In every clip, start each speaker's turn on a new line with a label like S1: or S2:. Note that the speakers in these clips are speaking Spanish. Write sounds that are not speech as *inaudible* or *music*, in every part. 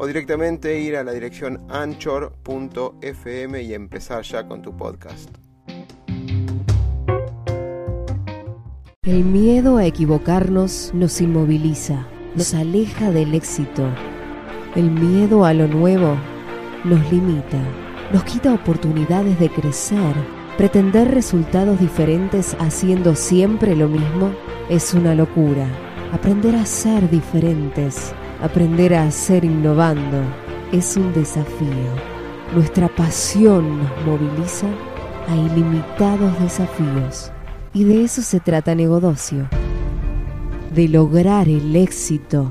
S1: o directamente ir a la dirección anchor.fm y empezar ya con tu podcast.
S2: El miedo a equivocarnos nos inmoviliza, nos aleja del éxito. El miedo a lo nuevo nos limita, nos quita oportunidades de crecer. Pretender resultados diferentes haciendo siempre lo mismo es una locura. Aprender a ser diferentes Aprender a hacer innovando es un desafío. Nuestra pasión nos moviliza a ilimitados desafíos. Y de eso se trata Negodocio. De lograr el éxito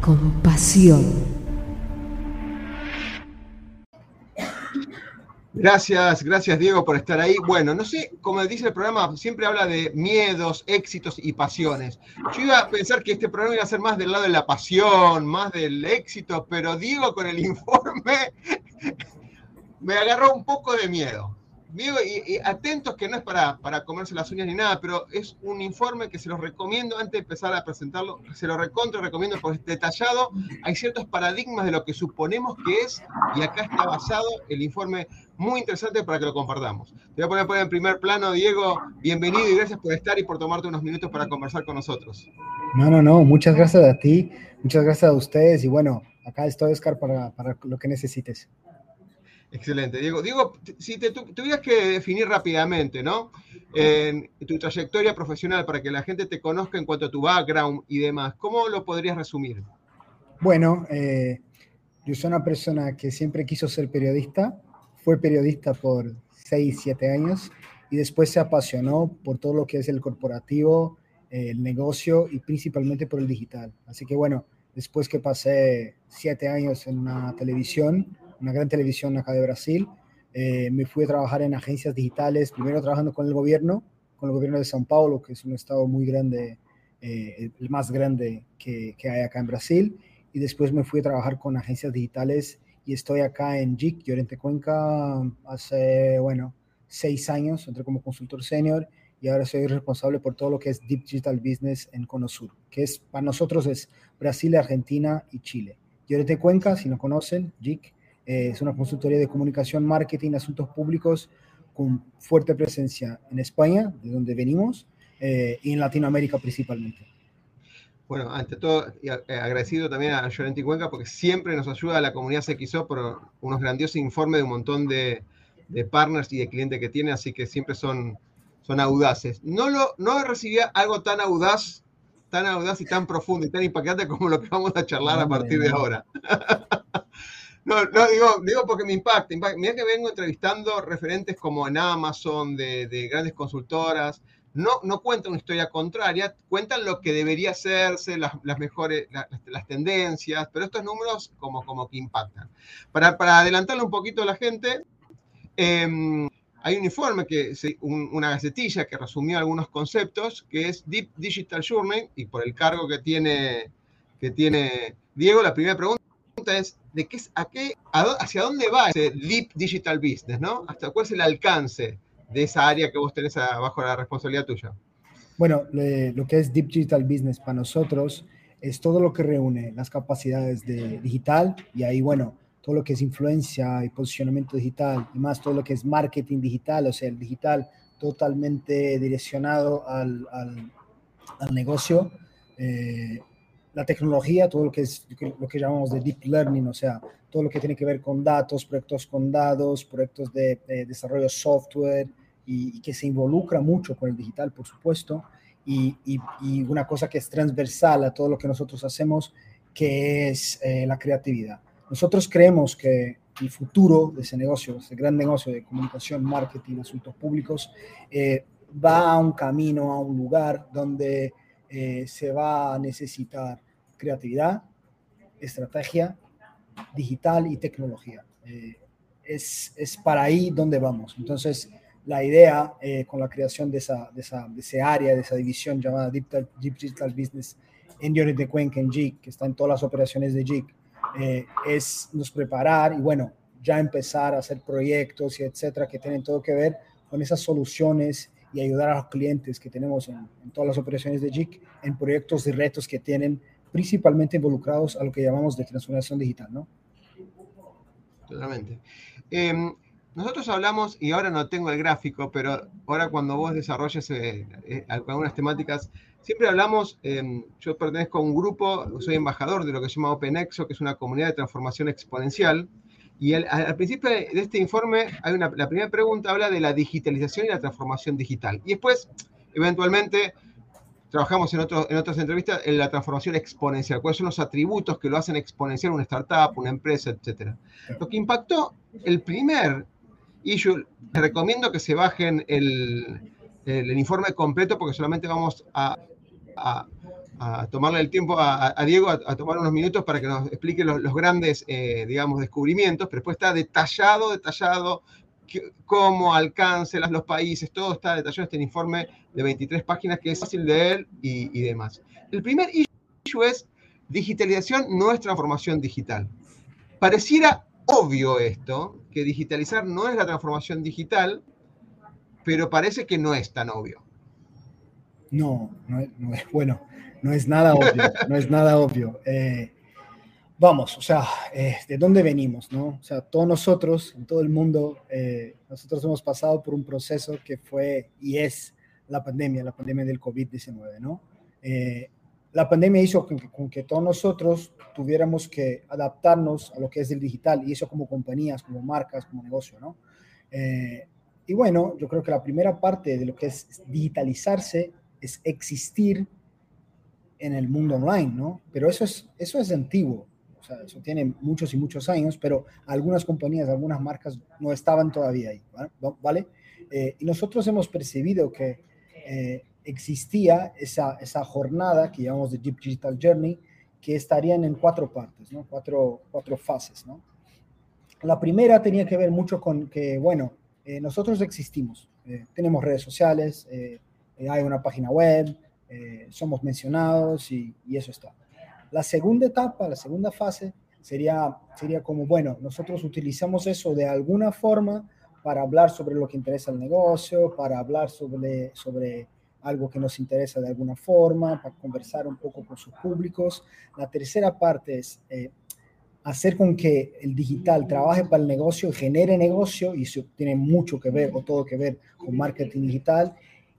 S2: con pasión.
S1: Gracias, gracias Diego por estar ahí. Bueno, no sé, como dice el programa, siempre habla de miedos, éxitos y pasiones. Yo iba a pensar que este programa iba a ser más del lado de la pasión, más del éxito, pero Diego con el *laughs* informe me agarró un poco de miedo. Diego, y, atentos que no es para, para, comerse las uñas ni nada, pero es un informe que se los recomiendo antes de empezar a presentarlo, se lo recontra recomiendo porque es detallado, hay ciertos paradigmas de lo que suponemos que es y acá está basado el informe muy interesante para que lo compartamos. Te voy a poner, en primer plano, Diego, bienvenido y gracias por estar y por tomarte unos minutos para conversar con nosotros.
S3: No, no, no, muchas gracias a ti, muchas gracias a ustedes y bueno, acá estoy, Oscar, para, para lo que necesites.
S1: Excelente, Diego. Diego, si te tuvieras que definir rápidamente, ¿no? En tu trayectoria profesional para que la gente te conozca en cuanto a tu background y demás, ¿cómo lo podrías resumir?
S3: Bueno, eh, yo soy una persona que siempre quiso ser periodista, fue periodista por 6, 7 años y después se apasionó por todo lo que es el corporativo, el negocio y principalmente por el digital. Así que bueno, después que pasé 7 años en una televisión, una gran televisión acá de Brasil. Eh, me fui a trabajar en agencias digitales, primero trabajando con el gobierno, con el gobierno de São Paulo, que es un estado muy grande, eh, el más grande que, que, hay acá en Brasil. Y después me fui a trabajar con agencias digitales y estoy acá en JIC, Llorente Cuenca, hace, bueno, seis años, entré como consultor senior y ahora soy responsable por todo lo que es Deep Digital Business en Cono Sur, que es para nosotros es Brasil, Argentina y Chile. Llorente Cuenca, si no conocen, JIC, eh, es una consultoría de comunicación, marketing, asuntos públicos con fuerte presencia en España, de donde venimos, eh, y en Latinoamérica principalmente.
S1: Bueno, ante todo, eh, agradecido también a Llorenti Cuenca porque siempre nos ayuda a la comunidad CXO por unos grandiosos informes de un montón de, de, partners y de clientes que tiene, así que siempre son, son audaces. No, lo, no recibía algo tan audaz, tan audaz y tan profundo y tan impactante como lo que vamos a charlar a partir de ahora. *laughs* No, no, digo, digo porque me impacta, Mira que vengo entrevistando referentes como en Amazon, de, grandes consultoras. No, no cuentan una historia contraria, cuentan lo que debería hacerse, las, mejores, las, tendencias, pero estos números como, como que impactan. Para, para adelantarle un poquito a la gente, em, hay un informe, que, una gacetilla que resumió algunos conceptos, que es Deep Digital Journey, y por el cargo que tiene, que tiene Diego, la primera pregunta es de qué, a qué, hacia dónde va ese Deep Digital Business, ¿no? ¿Hasta cuál es el alcance de esa área que vos tenés bajo la responsabilidad tuya?
S3: Bueno, lo que es Deep Digital Business para nosotros es todo lo que reúne las capacidades de digital y ahí, bueno, todo lo que es influencia y posicionamiento digital y más todo lo que es marketing digital, o sea, el digital totalmente direccionado al, al, al negocio. Eh, la tecnología, todo lo que es lo que llamamos de deep learning, o sea, todo lo que tiene que ver con datos, proyectos con datos, proyectos de, desarrollo software y, que se involucra mucho con el digital, por supuesto, y, y, una cosa que es transversal a todo lo que nosotros hacemos, que es eh, la creatividad. Nosotros creemos que el futuro de ese negocio, ese gran negocio de comunicación, marketing, asuntos públicos, eh, va a un camino, a un lugar donde eh, se va a necesitar creatividad, estrategia digital y tecnología. Eh, es, es, para ahí donde vamos. Entonces, la idea eh, con la creación de esa, de, esa, de ese área, de esa división llamada Digital, Digital Business en de Cuenca, en JIC, que está en todas las operaciones de JIC, eh, es nos preparar y bueno, ya empezar a hacer proyectos y etcétera que tienen todo que ver con esas soluciones y ayudar a los clientes que tenemos en, en todas las operaciones de JIC en proyectos y retos que tienen principalmente involucrados a lo que llamamos de transformación digital, ¿no?
S1: Totalmente. Eh, nosotros hablamos, y ahora no tengo el gráfico, pero ahora cuando vos desarrolles eh, eh, algunas temáticas, siempre hablamos, em, yo pertenezco a un grupo, soy embajador de lo que se llama OpenExo, que es una comunidad de transformación exponencial, y al, principio de este informe, hay una, la primera pregunta habla de la digitalización y la transformación digital. Y después, eventualmente, trabajamos en, en otras entrevistas en la transformación exponencial, cuáles son los atributos que lo hacen exponencial una startup, una empresa, etc. Lo que impactó el primer issue, les recomiendo que se bajen el, el, informe completo porque solamente vamos a, a, tomarle el tiempo a, Diego a, tomar unos minutos para que nos explique los, los grandes, eh, digamos, descubrimientos, pero después está detallado, detallado cómo alcance los países, todo está detallado en este informe de 23 páginas que es fácil de leer y, demás. El primer issue es digitalización no es transformación digital. Pareciera obvio esto, que digitalizar no es la transformación digital, pero parece que no es tan obvio.
S3: No, no es, no es bueno, no es nada obvio, no es nada obvio. Eh, vamos, o sea, eh, ¿de dónde venimos? No? O sea, todos nosotros, en todo el mundo, eh, nosotros hemos pasado por un proceso que fue y es la pandemia, la pandemia del COVID-19, ¿no? Eh, la pandemia hizo con que, con que, todos nosotros tuviéramos que adaptarnos a lo que es el digital y eso como compañías, como marcas, como negocio, ¿no? Eh, y bueno, yo creo que la primera parte de lo que es digitalizarse es existir en el mundo online, ¿no? Pero eso es, eso es antiguo. O sea, eso tiene muchos y muchos años, pero algunas compañías, algunas marcas no estaban todavía ahí, ¿vale? Eh, y nosotros hemos percibido que eh, existía esa, esa jornada que llamamos de Deep Digital Journey, que estarían en cuatro partes, ¿no? Cuatro, cuatro fases, ¿no? La primera tenía que ver mucho con que, bueno, eh, nosotros existimos, eh, tenemos redes sociales, eh, hay una página web, somos mencionados y, y eso está. La segunda etapa, la segunda fase, sería, sería como, bueno, nosotros utilizamos eso de alguna forma para hablar sobre lo que interesa al negocio, para hablar sobre, sobre algo que nos interesa de alguna forma, para conversar un poco con sus públicos. La tercera parte es eh, hacer con que el digital trabaje para el negocio, genere negocio, y eso tiene mucho que ver o todo que ver con marketing digital.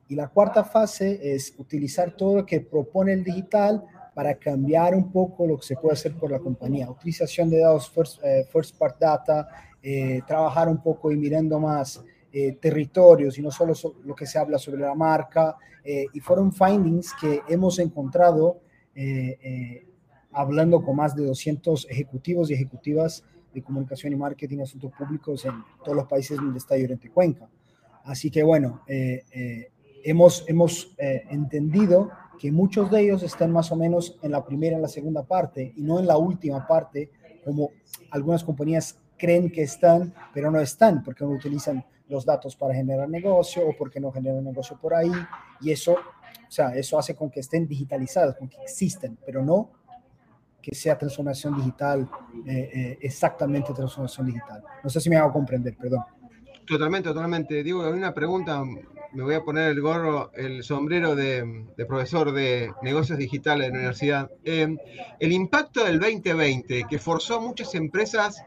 S3: Y la cuarta fase es utilizar todo lo que propone el digital para cambiar un poco lo que se puede hacer por la compañía. Utilización de datos first, eh, part data, eh, trabajar un poco y mirando más eh, territorios y no solo so, lo que se habla sobre la marca. Y fueron findings que hemos encontrado hablando con más de 200 ejecutivos y ejecutivas de comunicación y marketing asuntos públicos en todos los países donde está Llorente Cuenca. Así que bueno, hemos, hemos entendido que muchos de ellos están más o menos en la primera y la segunda parte y no en la última parte, como algunas compañías creen que están, pero no están, porque no utilizan los datos para generar negocio o porque no generan negocio por ahí. Y eso, o sea, eso hace con que estén digitalizadas, con que existen, pero no que sea transformación digital, eh, eh, exactamente transformación digital. No sé si me hago comprender, perdón.
S1: Totalmente, totalmente. Digo, hay una pregunta me voy a poner el gorro, el sombrero de, profesor de negocios digitales de la universidad. Eh, el impacto del 2020 que forzó a muchas empresas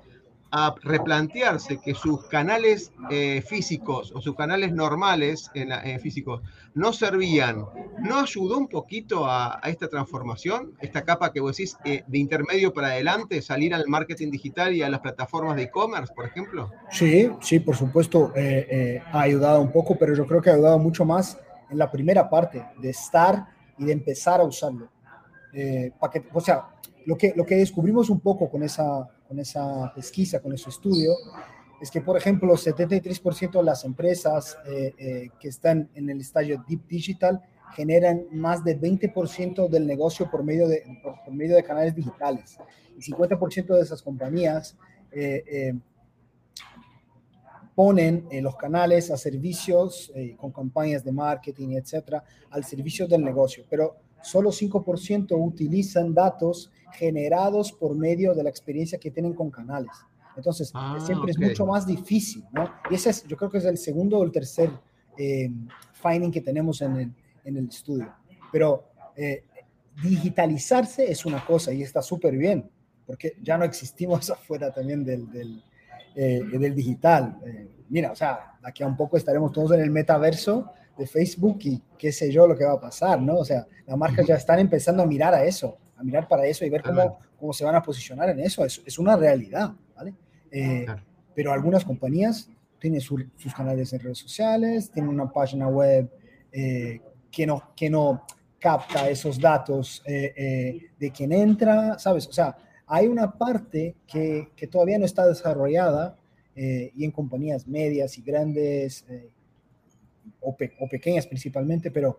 S1: a replantearse que sus canales eh, físicos o sus canales normales en, en, físicos no servían, ¿no ayudó un poquito a, esta transformación? Esta capa que vos decís eh, de intermedio para adelante, salir al marketing digital y a las plataformas de e-commerce, por ejemplo?
S3: Sí, sí, por supuesto, eh, eh, ha ayudado un poco, pero yo creo que ha ayudado mucho más en la primera parte, de estar y de empezar a usarlo. que, o sea, lo que, lo que descubrimos un poco con esa, con esa pesquisa, con ese estudio, es que, por ejemplo, 73% de las empresas eh, eh, que están en el estadio Deep Digital generan más del 20% del negocio por medio de, por, por, medio de canales digitales. Y 50% de esas compañías eh, ponen eh, los canales a servicios eh, con campañas de marketing, etcétera, al servicio del negocio, pero solo 5% utilizan datos generados por medio de la experiencia que tienen con canales. Entonces,
S1: Ah,
S3: siempre
S1: ok.
S3: es mucho más difícil, ¿no? Y ese es, yo creo que es el segundo o el tercer eh, finding que tenemos en el, en el estudio. Pero eh, digitalizarse es una cosa y está súper bien, porque ya no existimos *laughs* afuera también del, del, eh, del digital. Eh, mira, o sea, aquí a un poco estaremos todos en el metaverso de Facebook y qué sé yo lo que va a pasar, ¿no? O sea, las marcas ya están empezando a mirar a eso, a mirar para eso y ver cómo, cómo se van a posicionar en eso. Es, es una realidad, ¿vale? Eh,
S1: Claro.
S3: Pero algunas compañías tienen su- sus canales en redes sociales, tienen una página web eh, que, no, que no capta esos datos eh, de quién entra, ¿sabes? O sea, hay una parte que, que todavía no está desarrollada y en compañías medias y grandes o, pe- o pequeñas principalmente, pero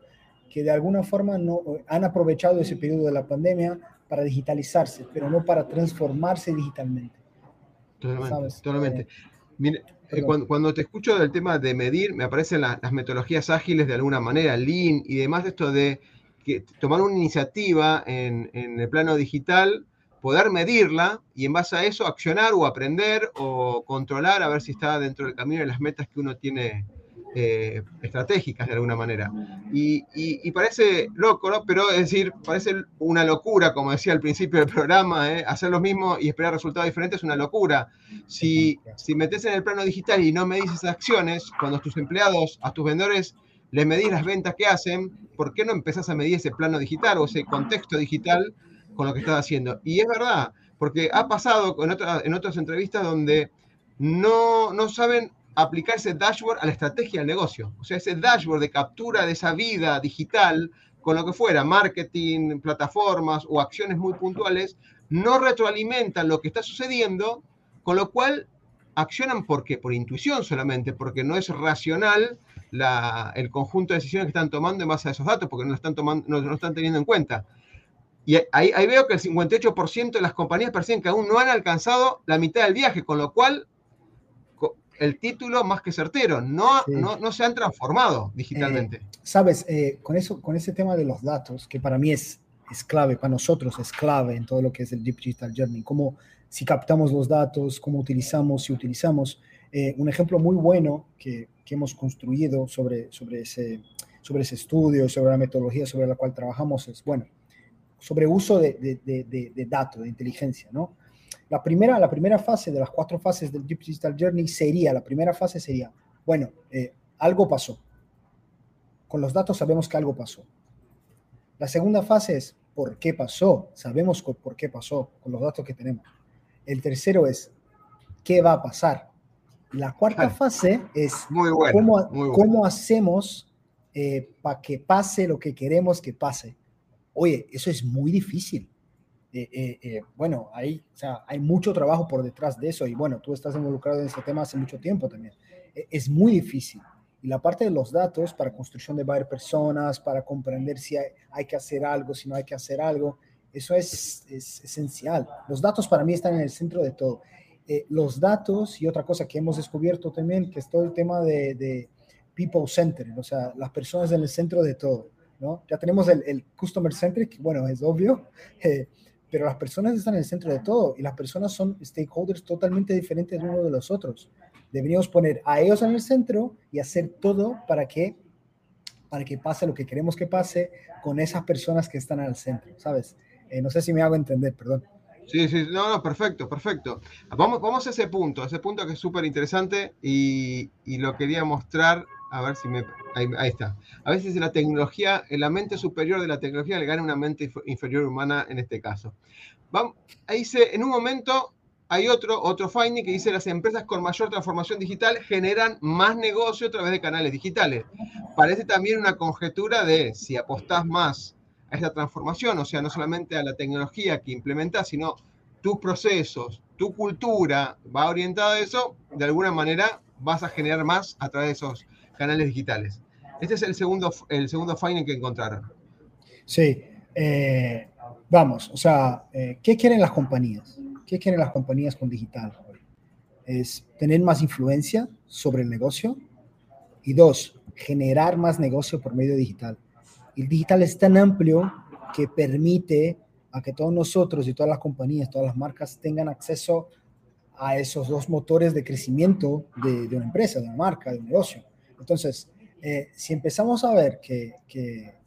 S3: que de alguna forma no han aprovechado ese periodo de la pandemia para digitalizarse, pero no para transformarse digitalmente.
S1: Totalmente,
S3: ¿sabes?
S1: totalmente.
S3: Eh,
S1: Mire, eh, cuando, cuando te escucho del tema de medir, me aparecen la- las metodologías ágiles de alguna manera, Lean y demás, esto de que tomar una iniciativa en, en el plano digital, poder medirla y en base a eso accionar o aprender o controlar a ver si está dentro del camino de las metas que uno tiene eh, estratégicas de alguna manera. Y, y- y parece loco, ¿no? Pero es decir, parece una locura, como decía al principio del programa, ¿eh? hacer lo mismo y esperar resultados diferentes es una locura. Si, si metes en el plano digital y no medís esas acciones, cuando a tus empleados, a tus vendedores, les medís las ventas que hacen, ¿por qué no empezás a medir ese plano digital o ese contexto digital con lo que estás haciendo? Y es verdad, porque ha pasado en, otra- en otras entrevistas donde no, no saben aplicar ese dashboard a la estrategia del negocio. O sea, ese dashboard de captura de esa vida digital con lo que fuera, marketing, plataformas o acciones muy puntuales, no retroalimentan lo que está sucediendo, con lo cual accionan por qué? Por intuición solamente, porque no es racional el conjunto de decisiones que están tomando en base a esos datos, porque no están, tomando, no, están teniendo en cuenta. Y ahí, ahí veo que el 58% de las compañías perciben que aún no han alcanzado la mitad del viaje, con lo cual el título más que certero, no,
S3: Sí.
S1: no, no se han transformado digitalmente.
S3: Sabes, eh, con, eso, con ese tema de los datos, que para mí es, es clave, para nosotros es clave en todo lo que es el Deep Digital Journey, cómo si captamos los datos, cómo utilizamos, si utilizamos. Eh, un ejemplo muy bueno que, que hemos construido sobre, sobre, ese, sobre ese estudio, sobre la metodología sobre la cual trabajamos es, bueno, sobre uso de, de, de- de datos, de inteligencia, ¿no? La primera, la primera fase de las cuatro fases del Deep Digital Journey sería, la primera fase sería, bueno, eh, algo pasó. Con los datos sabemos que algo pasó. La segunda fase es, ¿por qué pasó? Sabemos por qué pasó con los datos que tenemos. El tercero es, ¿qué va a pasar? La cuarta fase es,
S1: Muy.
S3: ¿cómo,
S1: muy
S3: cómo hacemos para que pase lo que queremos que pase? Oye, eso es muy difícil. Eh, eh, eh, bueno, hay, o sea, hay mucho trabajo por detrás de eso y bueno, tú estás involucrado en ese tema hace mucho tiempo también. Eh, es muy difícil. Y la parte de los datos para construcción de varias personas, para comprender si hay, hay que hacer algo, si no hay que hacer algo, eso es, es esencial. Los datos para mí están en el centro de todo. Eh, los datos y otra cosa que hemos descubierto también, que es todo el tema de, de people centered, o sea, las personas en el centro de todo, ¿no? Ya tenemos el, el customer centric, bueno, es obvio, *laughs* eh, pero las personas están en el centro de todo y las personas son stakeholders totalmente diferentes uno de los otros. Deberíamos poner a ellos en el centro y hacer todo para que, para que pase lo que queremos que pase con esas personas que están al centro, ¿sabes? Eh, no sé si me hago entender, perdón.
S1: Sí, sí, no, no, perfecto, perfecto. Vamos, vamos a ese punto, ese punto que es súper interesante y, y lo quería mostrar, a ver si me... Ahí, está. A veces la tecnología, la mente superior de la tecnología le gana una mente inf- inferior humana en este caso. Vamos, ahí dice, en un momento hay otro, otro finding que dice las empresas con mayor transformación digital generan más negocio a través de canales digitales. Parece también una conjetura de si apostás más a esta transformación, o sea, no solamente a la tecnología que implementas, sino tus procesos, tu cultura va orientada a eso, de alguna manera vas a generar más a través de esos canales digitales. Este es el segundo, el segundo finding que encontraron.
S3: Sí, eh, vamos, o sea, eh, ¿qué quieren las compañías? ¿Qué quieren las compañías con digital es tener más influencia sobre el negocio y dos, generar más negocio por medio digital. El digital es tan amplio que permite a que todos nosotros y todas las compañías, todas las marcas tengan acceso a esos dos motores de crecimiento de, una empresa, de una marca, de un negocio. Entonces, eh, si empezamos a ver que, que,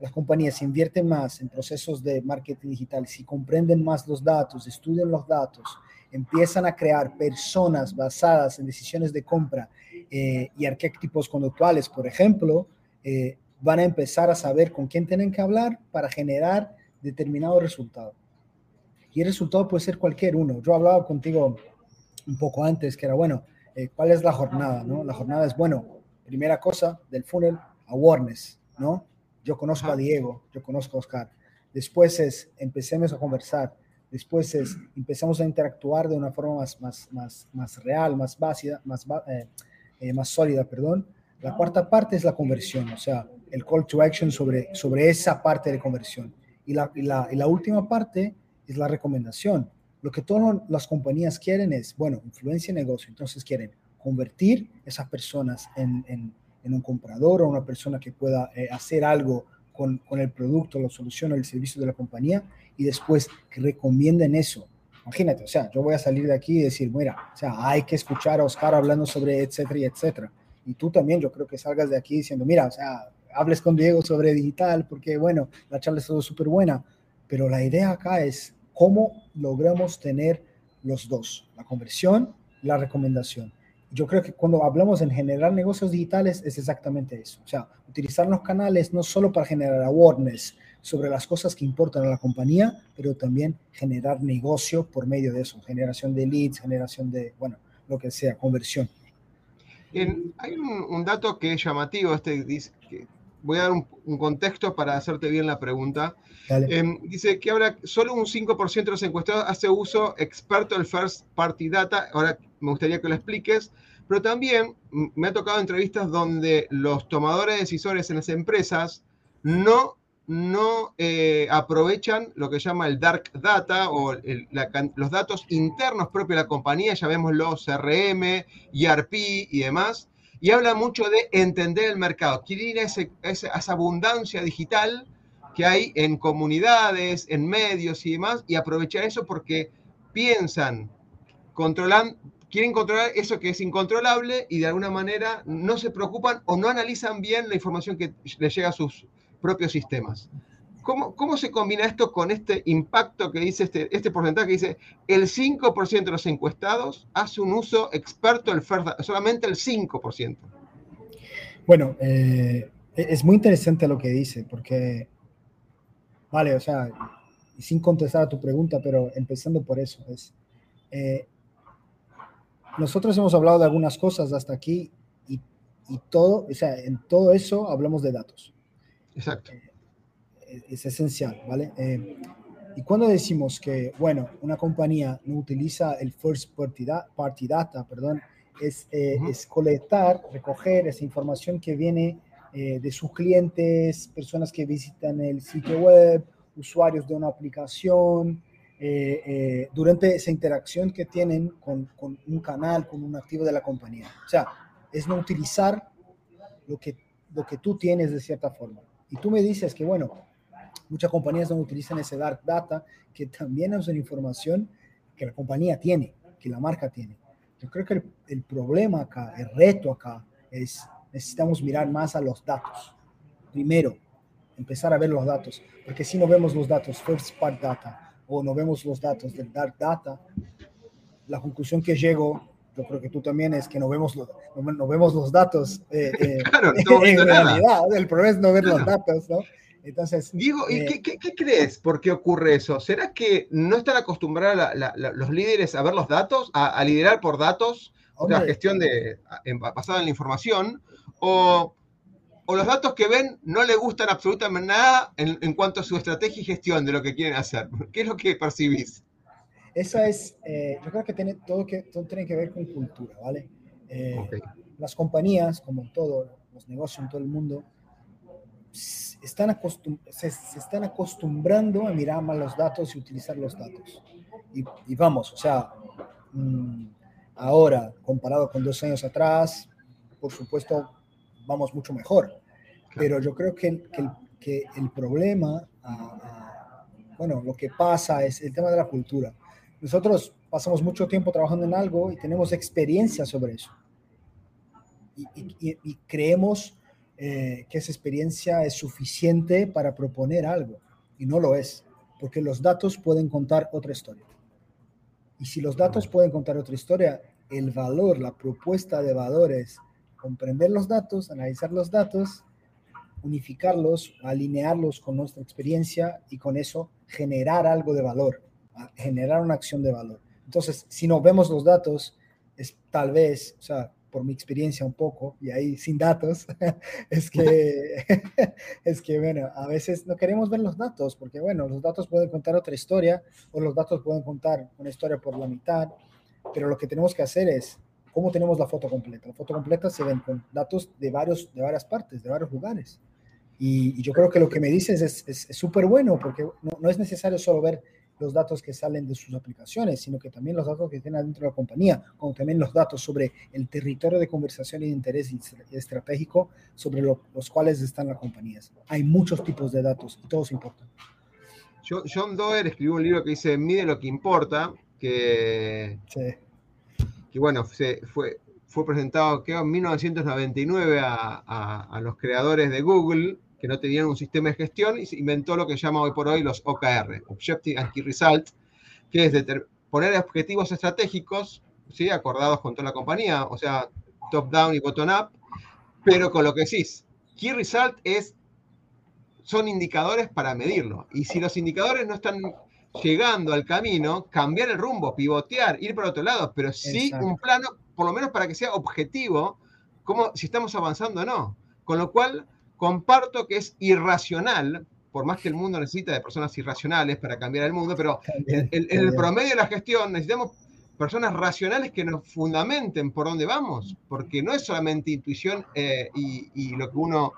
S3: las compañías invierten más en procesos de marketing digital, si comprenden más los datos, estudian los datos, empiezan a crear personas basadas en decisiones de compra eh, y arquetipos conductuales, por ejemplo, eh, van a empezar a saber con quién tienen que hablar para generar determinado resultado. Y el resultado puede ser cualquier uno. Yo hablaba contigo un poco antes, que era, bueno, eh, ¿cuál es la jornada? ¿no? La jornada es, bueno, primera cosa del funnel, awareness, ¿no? Yo conozco a Diego, yo conozco a Oscar. Después es, empecemos a conversar. Después es, empezamos a interactuar de una forma más, más, más, más real, más básica, más, eh, eh, más sólida, perdón. La cuarta parte es la conversión, o sea, el call to action sobre, sobre esa parte de conversión. Y la, y la, y la última parte es la recomendación. Lo que todas las compañías quieren es, bueno, influencia en negocio. Entonces quieren convertir esas personas en, un comprador o una persona que pueda eh, hacer algo con, el producto, la solución o el servicio de la compañía y después que recomienden eso. Imagínate, o sea, yo voy a salir de aquí y decir, mira, o sea, hay que escuchar a Oscar hablando sobre etcétera y etcétera. Y tú también, yo creo que salgas de aquí diciendo, mira, o sea, hables con Diego sobre digital, porque bueno, la charla es todo súper buena, pero la idea acá es cómo logramos tener los dos, la conversión la recomendación. Yo creo que cuando hablamos en generar negocios digitales es exactamente eso. O sea, utilizar los canales no solo para generar awareness sobre las cosas que importan a la compañía, pero también generar negocio por medio de eso, generación de leads, generación de, bueno, lo que sea, conversión.
S1: hay un, dato que es llamativo, este, que voy a dar un, contexto para hacerte bien la pregunta. Em, dice que ahora solo un 5% de los encuestados hace uso experto del First Party Data. Ahora me gustaría que lo expliques. Pero también me ha tocado entrevistas donde los tomadores decisores en las empresas no, no eh, aprovechan lo que llama el dark data o los datos internos propios de la compañía, llamémoslo CRM, ERP y demás, y habla mucho de entender el mercado, quiere ese, esa abundancia digital que hay en comunidades, en medios y demás, y aprovechar eso porque piensan, controlan, quieren controlar eso que es incontrolable y de alguna manera no se preocupan o no analizan bien la información que les llega a sus propios sistemas. ¿Cómo, ¿Cómo, se combina esto con este impacto que dice este, este porcentaje que dice el 5% de los encuestados hace un uso experto del FERDA, solamente el 5%?
S3: Bueno, eh, es muy interesante lo que dice, porque, vale, o sea, sin contestar a tu pregunta, pero empezando por eso, es, eh, nosotros hemos hablado de algunas cosas hasta aquí y, y, todo, o sea, en todo eso hablamos de datos.
S1: Exacto.
S3: Eh, es esencial, ¿vale? Eh, y cuando decimos que, bueno, una compañía no utiliza el first party, party data, perdón, es, eh, es, colectar, recoger esa información que viene eh, de sus clientes, personas que visitan el sitio web, usuarios de una aplicación, durante esa interacción que tienen con, con, un canal, con un activo de la compañía. O sea, es no utilizar lo que, lo que tú tienes de cierta forma. Y tú me dices que, bueno, Muchas compañías no utilizan ese dark data, que también es una información que la compañía tiene, que la marca tiene. Yo creo que el, problema acá, el reto acá, es necesitamos mirar más a los datos. Primero, empezar a ver los datos, porque si no vemos los datos first part data o no vemos los datos del dark data, la conclusión que llego, yo creo que tú también es que no vemos, los, no, vemos los datos eh, eh, claro, *laughs* en realidad. El problema es no ver los datos, ¿no? Entonces,
S1: Diego, ¿y eh, qué, crees? ¿Por qué ocurre eso? ¿Será que no están acostumbrados los líderes a ver los datos, a, liderar por datos, la gestión de, basada en la información? O, los datos que ven no le gustan absolutamente nada en, cuanto a su estrategia y gestión de lo que quieren hacer? *laughs* ¿Qué es lo que percibís?
S3: Esa es, eh, yo creo que tiene todo, que todo tiene que ver con cultura, ¿vale? Eh, las compañías, como todo, los negocios en todo el mundo, están se, están acostumbrando a mirar más los datos y utilizar los datos. Y, vamos, o sea, mm, Ahora, comparado con dos años atrás, por supuesto, vamos mucho mejor. Pero yo creo que, que, que el problema, bueno, lo que pasa es el tema de la cultura. Nosotros pasamos mucho tiempo trabajando en algo y tenemos experiencia sobre eso. Y, creemos eh, que esa experiencia es suficiente para proponer algo. Y no lo es, porque los datos pueden contar otra historia. Y si los datos pueden contar otra historia, el valor, la propuesta de valores, comprender los datos, analizar los datos, unificarlos, alinearlos con nuestra experiencia y con eso generar algo de valor, generar una acción de valor. Entonces, si no vemos los datos, es tal vez, o sea, por mi experiencia un poco, y ahí sin datos, *laughs* es que, *laughs* *laughs* es que, bueno, a veces no queremos ver los datos, porque, bueno, los datos pueden contar otra historia, o los datos pueden contar una historia por la mitad, pero lo que tenemos que hacer es, ¿cómo tenemos la foto completa? La foto completa se ven con datos de, varios, de varias partes, de varios lugares. Y, yo creo que lo que me dices es súper bueno, porque no, no es necesario solo ver los datos que salen de sus aplicaciones, sino que también los datos que tienen dentro de la compañía, como también los datos sobre el territorio de conversación y de interés estratégico sobre los cuales están las compañías. Hay muchos tipos de datos y todos importan.
S1: John Doerr escribió un libro que dice Mide lo que importa, que, que bueno, se, fue, fue presentado en 1999 a, a los creadores de Google que no tenían un sistema de gestión y se inventó lo que se llama hoy por hoy los OKR, Objective and Key Result, que es poner objetivos estratégicos, ¿sí? acordados con toda la compañía, o sea, top-down y bottom-up, pero con lo que decís, Key Result es, son indicadores para medirlo. Y si los indicadores no están llegando al camino, cambiar el rumbo, pivotear, ir por otro lado, pero sí un plano, por lo menos para que sea objetivo, como si estamos avanzando o no. Con lo cual, Comparto que es irracional, por más que el mundo necesita de personas irracionales para cambiar el mundo, pero en, el promedio de la gestión necesitamos personas racionales que nos fundamenten por dónde vamos, porque no es solamente intuición eh, y, lo que uno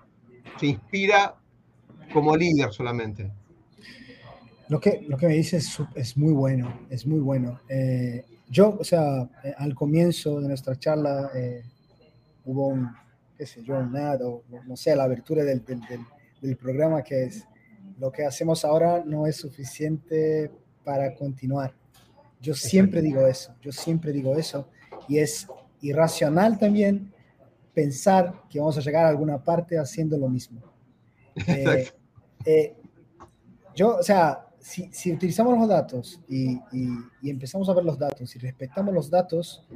S1: se inspira como líder solamente.
S3: Lo que, lo que me dices es, muy bueno, es muy bueno. Eh, yo, o sea, eh, al comienzo de nuestra charla hubo un, qué sé yo, nada, o no sé, la abertura del, del, del, programa que es, lo que hacemos ahora no es suficiente para continuar. Yo siempre digo eso, yo siempre digo eso, y es irracional también pensar que vamos a llegar a alguna parte haciendo lo mismo. *laughs* Eh, eh, yo, o sea, si, si, utilizamos los datos y, y, y, empezamos a ver los datos y respetamos los datos,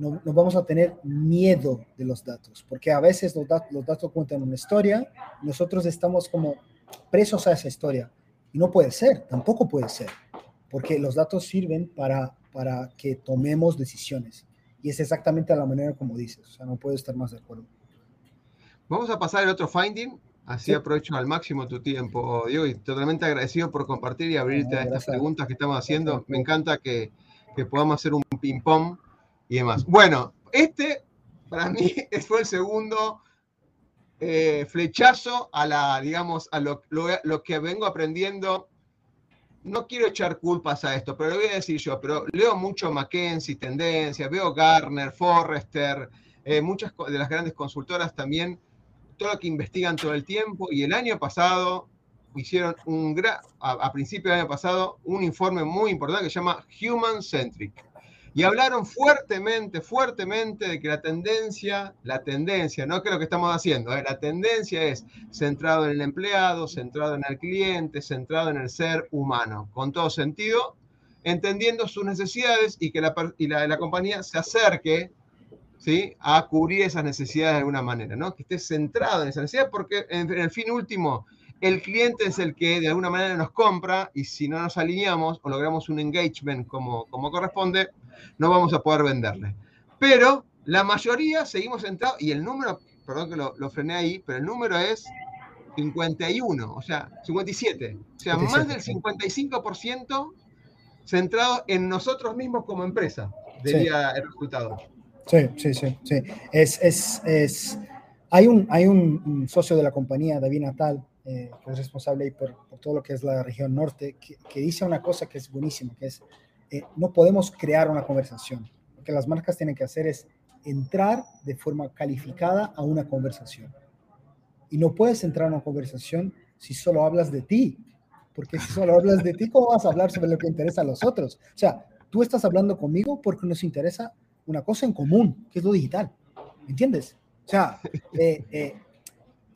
S3: no, vamos a tener miedo de los datos, porque a veces los, datos, los datos cuentan una historia, nosotros estamos como presos a esa historia. Y no puede ser, tampoco puede ser, porque los datos sirven para, para que tomemos decisiones. Y es exactamente la manera como dices, o sea, no puedo estar más de acuerdo.
S1: Vamos a pasar al otro finding, así aprovecho al máximo tu tiempo, Diego, y totalmente agradecido por compartir y abrirte a estas preguntas que estamos haciendo. Me encanta que, que podamos hacer un ping-pong y demás. Bueno, este para mí *laughs* fue el segundo eh, flechazo a la, digamos, a lo, que vengo aprendiendo. No quiero echar culpas a esto, pero lo voy a decir yo, pero leo mucho McKenzie, Tendencias, veo Garner, Forrester, eh, muchas de las grandes consultoras también, todo lo que investigan todo el tiempo, y el año pasado hicieron un gran, a, a principios del año pasado, un informe muy importante que se llama Human Centric y hablaron fuertemente, fuertemente de que la tendencia, la tendencia, no que lo que estamos haciendo, ¿eh? la tendencia es centrado en el empleado, centrado en el cliente, centrado en el ser humano, con todo sentido, entendiendo sus necesidades y que la, y la, la compañía se acerque ¿sí? a cubrir esas necesidades de alguna manera, ¿no? que esté centrado en esa necesidad, porque en el fin último el cliente es el que de alguna manera nos compra y si no nos alineamos o logramos un engagement como, como corresponde, no vamos a poder venderle. Pero la mayoría seguimos centrados y el número, perdón que lo, lo, frené ahí, pero el número es 51, o sea, 57. O sea, más del 55% centrado en nosotros mismos como empresa, diría el resultado.
S3: Sí, sí, sí, sí. Es, es, es... Hay, un, hay un, socio de la compañía, David Natal, eh, que es responsable por, por, todo lo que es la región norte, que, que, dice una cosa que es buenísima, que es, eh, no podemos crear una conversación, Lo que las marcas tienen que hacer es entrar de forma calificada a una conversación. Y no puedes entrar a una conversación si solo hablas de ti, porque si solo hablas de ti, ¿cómo vas a hablar sobre lo que interesa a los otros? O sea, tú estás hablando conmigo porque nos interesa una cosa en común, que es lo digital. ¿Me entiendes? O sea, eh, eh,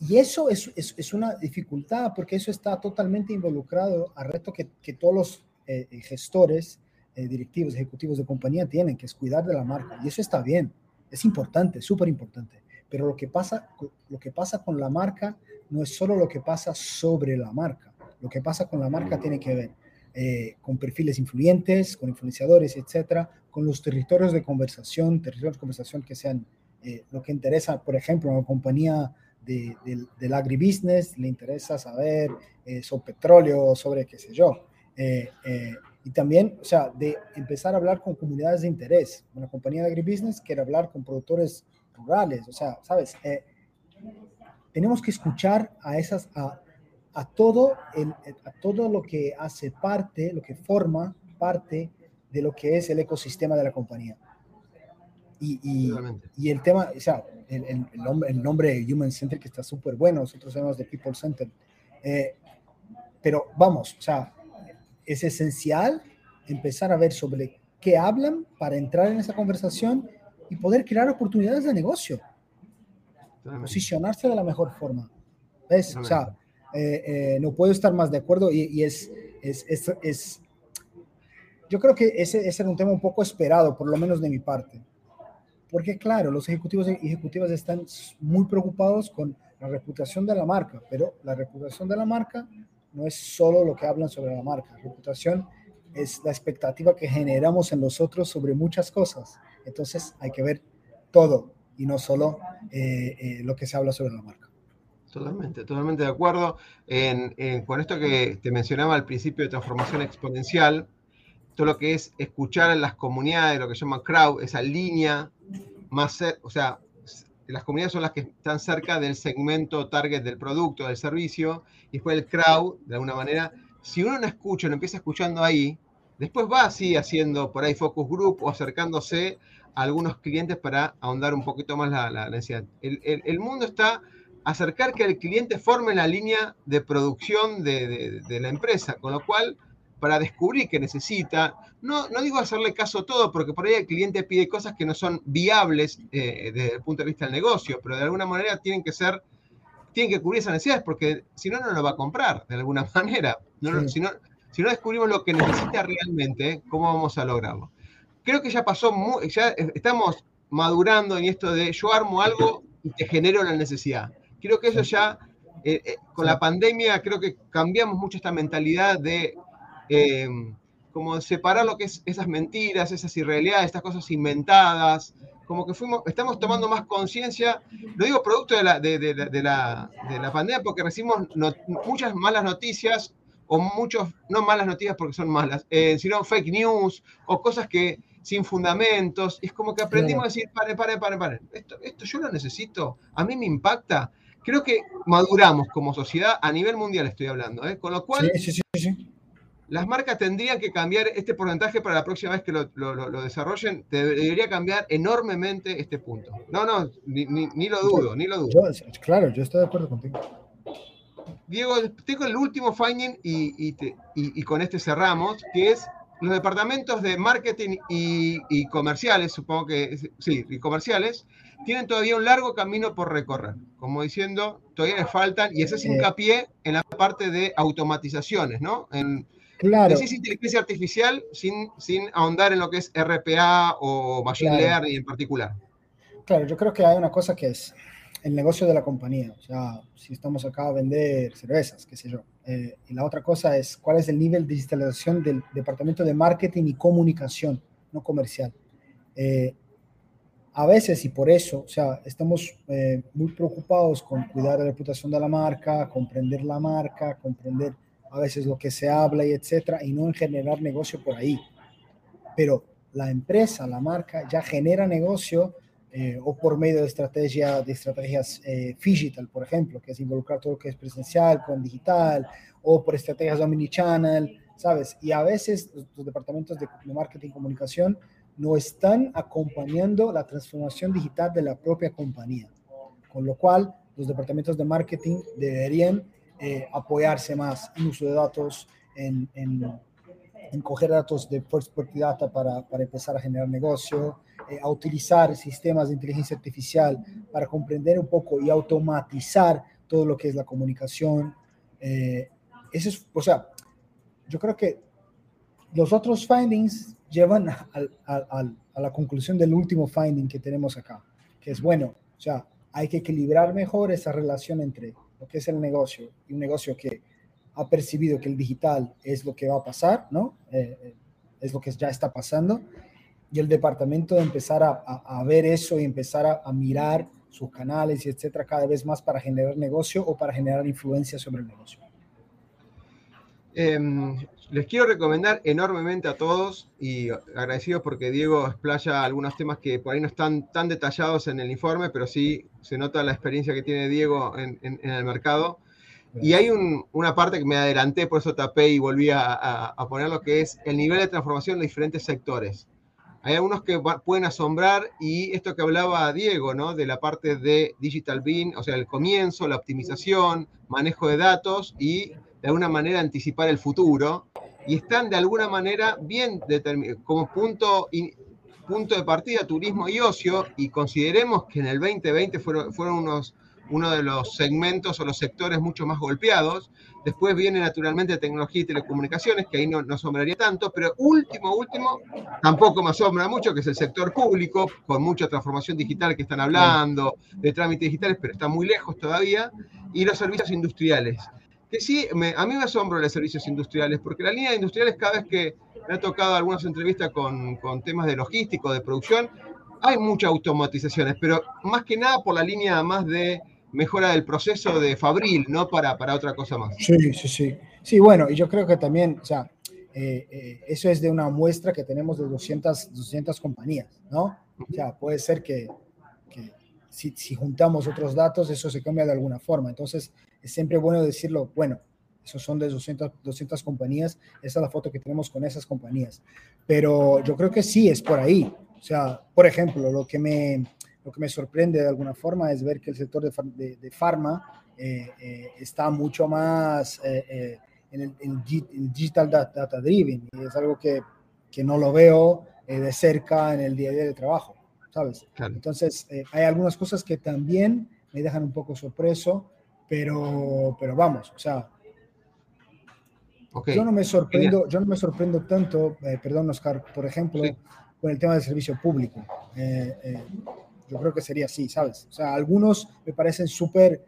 S3: y eso es, es, es, una dificultad porque eso está totalmente involucrado al reto que, que todos los eh, gestores, directivos, ejecutivos de compañía tienen, que es cuidar de la marca. Y eso está bien, es importante, súper importante. Pero lo que, pasa, lo que pasa con la marca no es solo lo que pasa sobre la marca. Lo que pasa con la marca tiene que ver eh, con perfiles influyentes, con influenciadores, etcétera, con los territorios de conversación, territorios de conversación que sean eh, lo que interesa, por ejemplo, a una compañía de, del agribusiness, le interesa saber eh, sobre petróleo, sobre qué sé yo. Y también, o sea, de empezar a hablar con comunidades de interés. Una compañía de agribusiness quiere hablar con productores rurales, o sea, ¿sabes? tenemos que escuchar a esas, a, a todo, el, a todo lo que hace parte, lo que forma parte de lo que es el ecosistema de la compañía. Y, y, y el tema, o sea, el, el, el, nombre, el nombre Human Center que está súper bueno, nosotros sabemos de People Center. Eh, pero vamos, o sea, es esencial empezar a ver sobre qué hablan para entrar en esa conversación y poder crear oportunidades de negocio. Posicionarse de la mejor forma. ¿Ves? O sea, eh, eh, no puedo estar más de acuerdo y, es, es, es, es, yo creo que ese, ese era un tema un poco esperado, por lo menos de mi parte. Porque claro, los ejecutivos y ejecutivas están muy preocupados con la reputación de la marca, pero la reputación de la marca no es solo lo que hablan sobre la marca. Reputación es la expectativa que generamos en nosotros sobre muchas cosas. Entonces hay que ver todo y no solo eh, lo que se habla sobre la marca.
S1: Totalmente, totalmente de acuerdo. En, con esto que te mencionaba al principio de transformación exponencial, todo lo que es escuchar en las comunidades, lo que se llama crowd, esa línea más, o sea, las comunidades son las que están cerca del segmento target del producto, del servicio, y después el crowd, de alguna manera, si uno no escucha, no empieza escuchando ahí, después va así haciendo por ahí focus group o acercándose a algunos clientes para ahondar un poquito más la, la necesidad. El, el, mundo está acercar que el cliente forme la línea de producción de, la empresa, con lo cual, para descubrir que necesita, no, no digo hacerle caso a todo, porque por ahí el cliente pide cosas que no son viables eh, desde el punto de vista del negocio, pero de alguna manera tienen que ser, tienen que cubrir esas necesidades, porque si no, no lo va a comprar, de alguna *laughs* manera. si, no, si no descubrimos lo que necesita realmente, ¿cómo vamos a lograrlo? Creo que ya pasó, ya estamos madurando en esto de yo armo algo y te genero la necesidad. Creo que eso ya, eh, eh, con la pandemia, creo que cambiamos mucho esta mentalidad de eh, como separar lo que es esas mentiras, esas irrealidades, estas cosas inventadas, como que fuimos, estamos tomando más conciencia, lo digo producto de la, de, de, de la, la, pandemia, porque recibimos muchas malas noticias, o muchos, no malas noticias porque son malas, sino fake news, o cosas que sin fundamentos, es como que aprendimos a decir, pare, pare, pare, pare, esto, esto yo lo necesito, a mí me impacta, creo que maduramos como sociedad a nivel mundial, estoy hablando, ¿eh? con lo cual sí, sí, sí, las marcas tendrían que cambiar este porcentaje para la próxima vez que lo, lo, lo desarrollen, debería cambiar enormemente este punto. No, no, ni, ni, ni lo dudo, ni lo dudo.
S3: Yo, claro, yo estoy de acuerdo contigo.
S1: Diego, tengo el último finding y, y, te, y, y con este cerramos, que es los departamentos de marketing y, y, comerciales, supongo que sí, y comerciales, tienen todavía un largo camino por recorrer. Como diciendo, todavía les faltan, y ese es hincapié en la parte de automatizaciones, ¿no? En,
S3: claro.
S1: Decís inteligencia artificial sin, sin ahondar en lo que es RPA o Machine claro. Learning en particular.
S3: Claro, yo creo que hay una cosa que es el negocio de la compañía. O sea, si estamos acá a vender cervezas, qué sé yo. Eh, y la otra cosa es cuál es el nivel de digitalización del departamento de marketing y comunicación, no comercial. Eh, a veces, y por eso, o sea, estamos eh, muy preocupados con cuidar la reputación de la marca, comprender la marca, comprender a veces lo que se habla y etcétera, y no en generar negocio por ahí. Pero la empresa, la marca, ya genera negocio eh, o por medio de, estrategia, de estrategias eh, digital, por ejemplo, que es involucrar todo lo que es presencial con digital, o por estrategias omnichannel, ¿sabes? Y a veces los, departamentos de, de marketing y comunicación no están acompañando la transformación digital de la propia compañía. Con lo cual, los departamentos de marketing deberían eh, apoyarse más en uso de datos, en, en, coger datos de first data para, para empezar a generar negocio, eh, a utilizar sistemas de inteligencia artificial para comprender un poco y automatizar todo lo que es la comunicación. Eh, eso es, o sea, yo creo que los otros findings llevan a, a, la conclusión del último finding que tenemos acá, que es bueno, o sea, hay que equilibrar mejor esa relación entre lo que es el negocio y un negocio que ha percibido que el digital es lo que va a pasar, ¿no? Eh, eh, es lo que ya está pasando, y el departamento de empezar a, ver eso y empezar a, a, mirar sus canales y etcétera cada vez más para generar negocio o para generar influencia sobre el negocio.
S1: Em, les quiero recomendar enormemente a todos y agradecido porque Diego explaya algunos temas que por ahí no están tan detallados en el informe, pero sí se nota la experiencia que tiene Diego en, el mercado. Y hay una parte que me adelanté, por eso tapé y volví a, a, poner que es el nivel de transformación en diferentes sectores. Hay algunos que pueden asombrar y esto que hablaba Diego, ¿no? De la parte de Digital Bean, o sea, el comienzo, la optimización, manejo de datos y de alguna manera anticipar el futuro y están de alguna manera bien determinados como punto, punto de partida turismo y ocio y consideremos que en el 2020 fueron, fueron unos, uno de los segmentos o los sectores mucho más golpeados. Después viene naturalmente tecnología y telecomunicaciones, que ahí no, no asombraría tanto, pero último, último, tampoco me asombra mucho, que es el sector público, con mucha transformación digital que están hablando, de trámites digitales, pero está muy lejos todavía, y los servicios industriales que sí, a mí me asombro los servicios industriales, porque la línea de industriales cada vez que me ha tocado algunas entrevistas con, con temas de logístico, de producción, hay muchas automatizaciones, pero más que nada por la línea más de mejora del proceso de Fabril, no para, para otra cosa más.
S3: Sí, sí, sí. Sí, bueno, y yo creo que también, o sea, eh, eh, eso es de una muestra que tenemos de 200, 200 compañías, ¿no? O sea, puede ser que, que si, si, juntamos otros datos, eso se cambia de alguna forma. Entonces, es siempre bueno decirlo, bueno, esos son de 200, 200 compañías, esa es la foto que tenemos con esas compañías. Pero yo creo que sí, es por ahí. O sea, por ejemplo, lo que me, lo que me sorprende de alguna forma es ver que el sector de, de, pharma eh, eh, está mucho más eh, en, el, digital data, driven y es algo que, que no lo veo de cerca en el día a día de trabajo, ¿sabes? Entonces, hay algunas cosas que también me dejan un poco sorpreso pero, pero vamos, o sea, yo no me sorprendo, yo no me sorprendo tanto, eh, perdón Oscar, por ejemplo, con el tema del servicio público. Eh, eh, yo creo que sería así, ¿sabes? O sea, algunos me parecen súper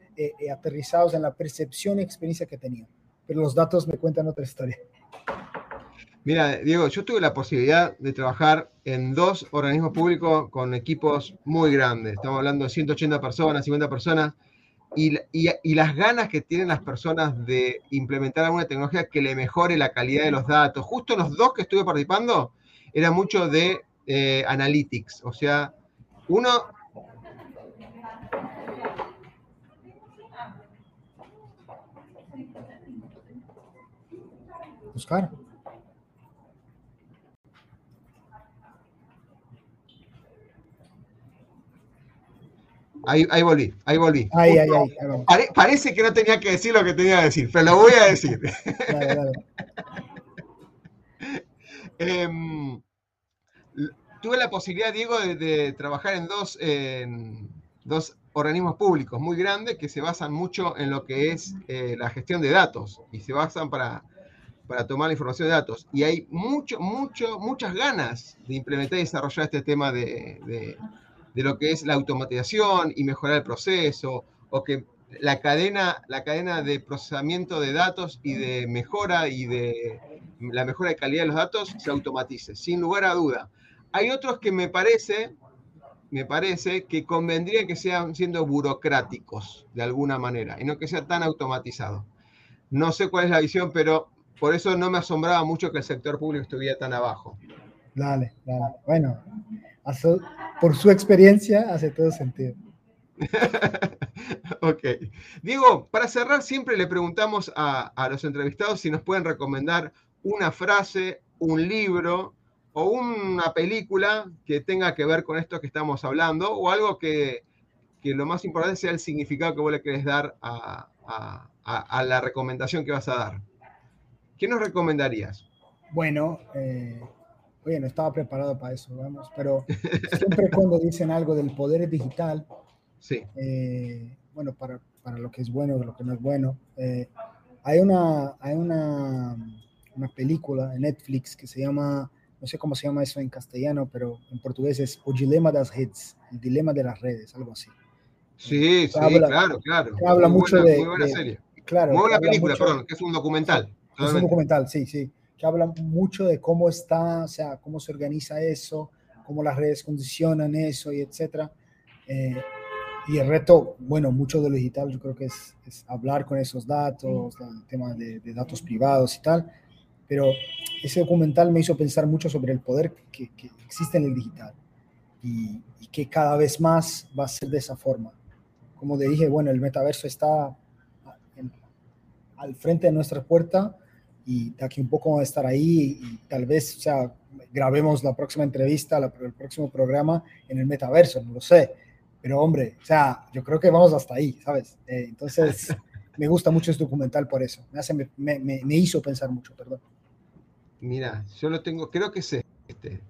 S3: aterrizados en la percepción y experiencia que tenían, pero los datos me cuentan otra historia.
S1: Mira, Diego, yo tuve la posibilidad de trabajar en dos organismos públicos con equipos muy grandes. Estamos hablando de 180 personas, 50 personas y, las ganas que tienen las personas de implementar alguna tecnología que le mejore la calidad de los datos. Justo los dos que estuve participando era mucho de eh, analytics, o sea, uno...
S3: Buscar.
S1: Ahí, volví, ahí volví. parece que no tenía que decir lo que tenía que decir, pero lo voy a decir. *laughs* *laughs* Em, tuve la posibilidad, Diego, de, trabajar en dos, dos organismos públicos muy grandes que se basan mucho en lo que es eh, la gestión de datos y se basan para, para tomar la información de datos. Y hay mucho, mucho, muchas ganas de implementar y desarrollar este tema de de lo que es la automatización y mejorar el proceso, o que la cadena, la cadena de procesamiento de datos y de mejora y de la mejora de calidad de los datos se automatice, sin lugar a duda. Hay otros que me parece, me parece que convendría que sean siendo burocráticos de alguna manera y no que sea tan automatizado. No sé cuál es la visión, pero por eso no me asombraba mucho que el sector público estuviera tan abajo.
S3: Dale, dale. Bueno, por su experiencia hace todo sentido. *laughs*
S1: ok. Diego, para cerrar, siempre le preguntamos a, los entrevistados si nos pueden recomendar una frase, un libro o una película que tenga que ver con esto que estamos hablando, o algo que, que lo más importante sea el significado que vos le querés dar a, a, a, la recomendación que vas a dar. ¿Qué nos recomendarías?
S3: Bueno, eh, oye, no estaba preparado para eso, vamos, pero siempre cuando dicen algo del poder digital,
S1: sí.
S3: Eh, bueno, para, para, lo que es bueno y lo que no es bueno, eh, hay, una, hay una, una película en Netflix que se llama no sé cómo se llama eso en castellano, pero en portugués es O Dilema das Redes, el dilema de las redes, algo así.
S1: Sí, sí, claro, claro.
S3: habla mucho de.
S1: Muy buena serie.
S3: Claro.
S1: Muy buena película, perdón, que es un documental.
S3: Es un documental, sí, sí. Que habla mucho de cómo está, o sea, cómo se organiza eso, cómo las redes condicionan eso y etcétera. Eh, y el reto, bueno, mucho de lo digital yo creo que es, es hablar con esos datos, el tema de, de, datos privados y tal, pero ese documental me hizo pensar mucho sobre el poder que, que existe en el digital y, y, que cada vez más va a ser de esa forma como te dije, bueno, el metaverso está al frente de nuestra puerta y de aquí un poco vamos a estar ahí y tal vez, o sea, grabemos la próxima entrevista, el próximo programa en el metaverso, no lo sé. Pero hombre, o sea, yo creo que vamos hasta ahí, ¿sabes? Eh, entonces, *laughs* me gusta mucho este documental por eso. Me, hace, me, me, me, hizo pensar mucho, perdón.
S1: Mira, yo lo tengo, creo que es este.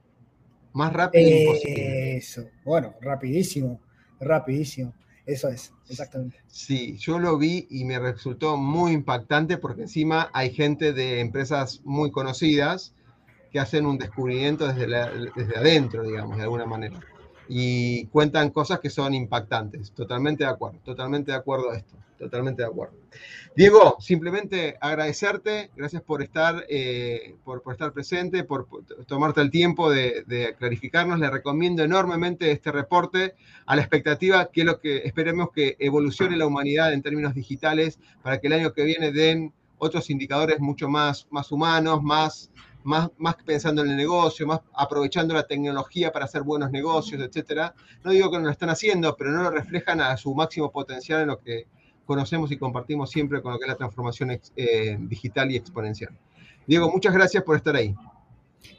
S1: Más rápido
S3: eh, imposible. Eso, bueno, rapidísimo, rapidísimo. Eso es, exactamente.
S1: Sí, yo lo vi y me resultó muy impactante porque encima hay gente de empresas muy conocidas que hacen un descubrimiento desde, la, desde adentro, digamos, de alguna manera. Y cuentan cosas que son impactantes. Totalmente de acuerdo, totalmente de acuerdo a esto, totalmente de acuerdo. Diego, simplemente agradecerte, gracias por estar, eh, por, estar presente, por, tomarte el tiempo de, de, clarificarnos. Le recomiendo enormemente este reporte a la expectativa que lo que esperemos que evolucione la humanidad en términos digitales para que el año que viene den otros indicadores mucho más, más humanos, más, más, más pensando en el negocio, más aprovechando la tecnología para hacer buenos negocios, etcétera. No digo que no lo están haciendo, pero no lo reflejan a su máximo potencial en lo que conocemos y compartimos siempre con lo que es la transformación eh, digital y exponencial. Diego, muchas gracias por estar ahí.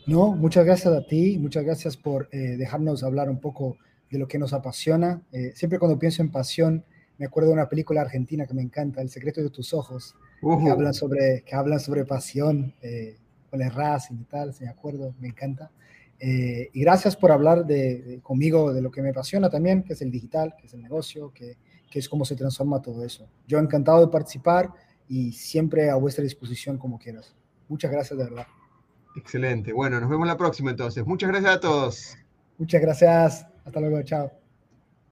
S3: No, muchas gracias a ti, muchas gracias por eh, dejarnos hablar un poco de lo que nos apasiona. Eh, siempre cuando pienso en pasión, me acuerdo de una película argentina que me encanta, El secreto de tus ojos, uh -huh. que, hablan sobre, que hablan sobre pasión, eh, con el Racing y tal, si me acuerdo, me encanta. Eh, y gracias por hablar de, de, conmigo de lo que me apasiona también, que es el digital, que es el negocio, que, que es cómo se transforma todo eso. Yo encantado de participar y siempre a vuestra disposición como quieras. Muchas gracias de verdad.
S1: Excelente. Bueno, nos vemos la próxima entonces. Muchas gracias a todos.
S3: Muchas gracias. Hasta luego. Chao.